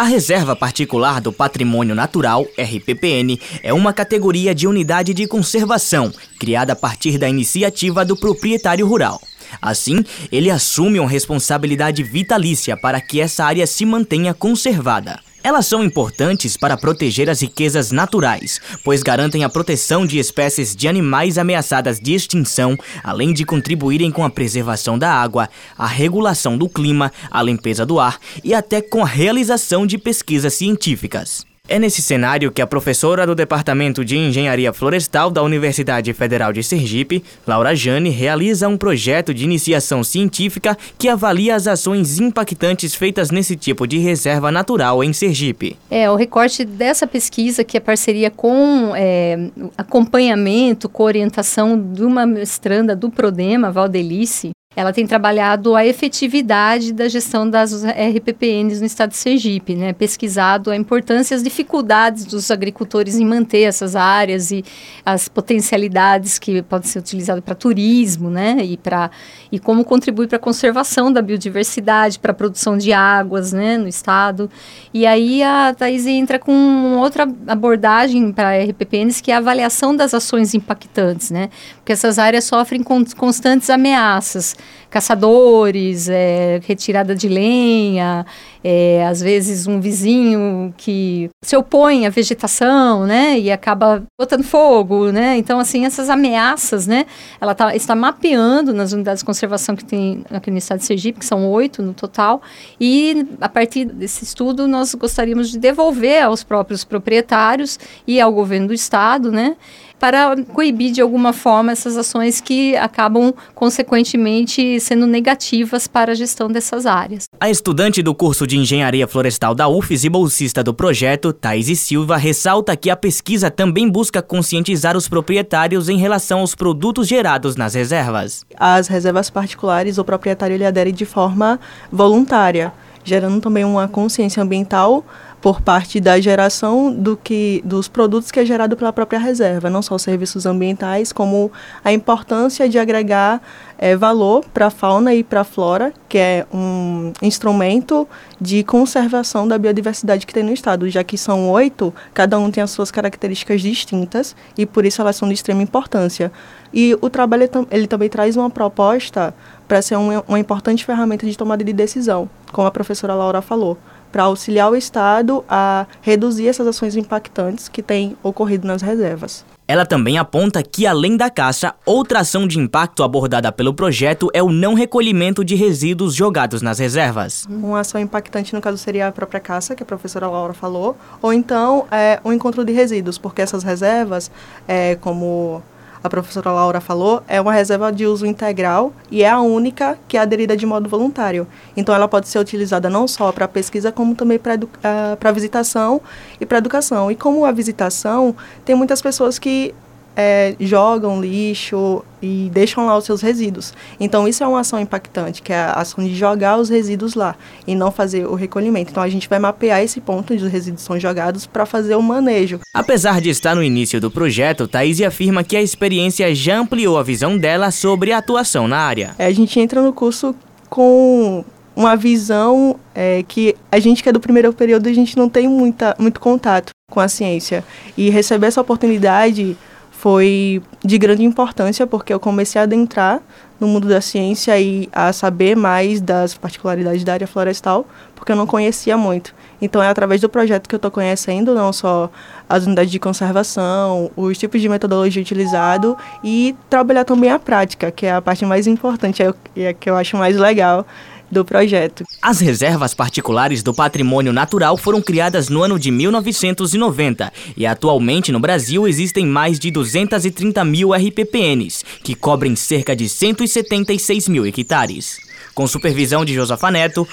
A Reserva Particular do Patrimônio Natural, RPPN, é uma categoria de unidade de conservação criada a partir da iniciativa do proprietário rural. Assim, ele assume uma responsabilidade vitalícia para que essa área se mantenha conservada. Elas são importantes para proteger as riquezas naturais, pois garantem a proteção de espécies de animais ameaçadas de extinção, além de contribuírem com a preservação da água, a regulação do clima, a limpeza do ar e até com a realização de pesquisas científicas. É nesse cenário que a professora do Departamento de Engenharia Florestal da Universidade Federal de Sergipe, Laura Jane, realiza um projeto de iniciação científica que avalia as ações impactantes feitas nesse tipo de reserva natural em Sergipe. É, o recorte dessa pesquisa, que é parceria com é, acompanhamento, com orientação de uma mestranda do Prodema, Valdelice, ela tem trabalhado a efetividade da gestão das RPPNs no estado de Sergipe, né? pesquisado a importância e as dificuldades dos agricultores em manter essas áreas e as potencialidades que podem ser utilizadas para turismo, né? e, pra, e como contribui para a conservação da biodiversidade, para a produção de águas né? no estado. E aí a Thais entra com outra abordagem para RPPNs, que é a avaliação das ações impactantes, né? porque essas áreas sofrem constantes ameaças caçadores, é, retirada de lenha, é, às vezes um vizinho que se opõe à vegetação, né, e acaba botando fogo, né, então assim, essas ameaças, né, ela tá, está mapeando nas unidades de conservação que tem aqui no estado de Sergipe, que são oito no total, e a partir desse estudo nós gostaríamos de devolver aos próprios proprietários e ao governo do estado, né, para coibir de alguma forma essas ações que acabam consequentemente sendo negativas para a gestão dessas áreas. A estudante do curso de Engenharia Florestal da UFES e bolsista do projeto, Thaís Silva, ressalta que a pesquisa também busca conscientizar os proprietários em relação aos produtos gerados nas reservas. As reservas particulares, o proprietário ele adere de forma voluntária, gerando também uma consciência ambiental por parte da geração do que dos produtos que é gerado pela própria reserva, não só os serviços ambientais, como a importância de agregar é, valor para a fauna e para a flora, que é um instrumento de conservação da biodiversidade que tem no estado, já que são oito, cada um tem as suas características distintas e por isso elas são de extrema importância. E o trabalho ele também traz uma proposta para ser uma, uma importante ferramenta de tomada de decisão, como a professora Laura falou para auxiliar o Estado a reduzir essas ações impactantes que têm ocorrido nas reservas. Ela também aponta que, além da caça, outra ação de impacto abordada pelo projeto é o não recolhimento de resíduos jogados nas reservas. Uma ação impactante, no caso, seria a própria caça, que a professora Laura falou, ou então é, o encontro de resíduos, porque essas reservas, é, como a professora Laura falou, é uma reserva de uso integral e é a única que é aderida de modo voluntário. Então, ela pode ser utilizada não só para pesquisa, como também para uh, visitação e para educação. E como a visitação, tem muitas pessoas que é, jogam lixo e deixam lá os seus resíduos. Então, isso é uma ação impactante, que é a ação de jogar os resíduos lá e não fazer o recolhimento. Então, a gente vai mapear esse ponto onde os resíduos são jogados para fazer o manejo. Apesar de estar no início do projeto, Thaís afirma que a experiência já ampliou a visão dela sobre a atuação na área. É, a gente entra no curso com uma visão é, que a gente que é do primeiro período, a gente não tem muita, muito contato com a ciência. E receber essa oportunidade foi de grande importância porque eu comecei a adentrar no mundo da ciência e a saber mais das particularidades da área florestal, porque eu não conhecia muito. Então é através do projeto que eu estou conhecendo não só as unidades de conservação, os tipos de metodologia utilizado e trabalhar também a prática, que é a parte mais importante e é que eu acho mais legal do projeto. As reservas particulares do patrimônio natural foram criadas no ano de 1990 e atualmente no Brasil existem mais de 230 mil RPPNs, que cobrem cerca de 176 mil hectares. Com supervisão de Josafa Neto,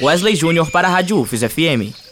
Wesley Júnior para a Rádio UFES FM.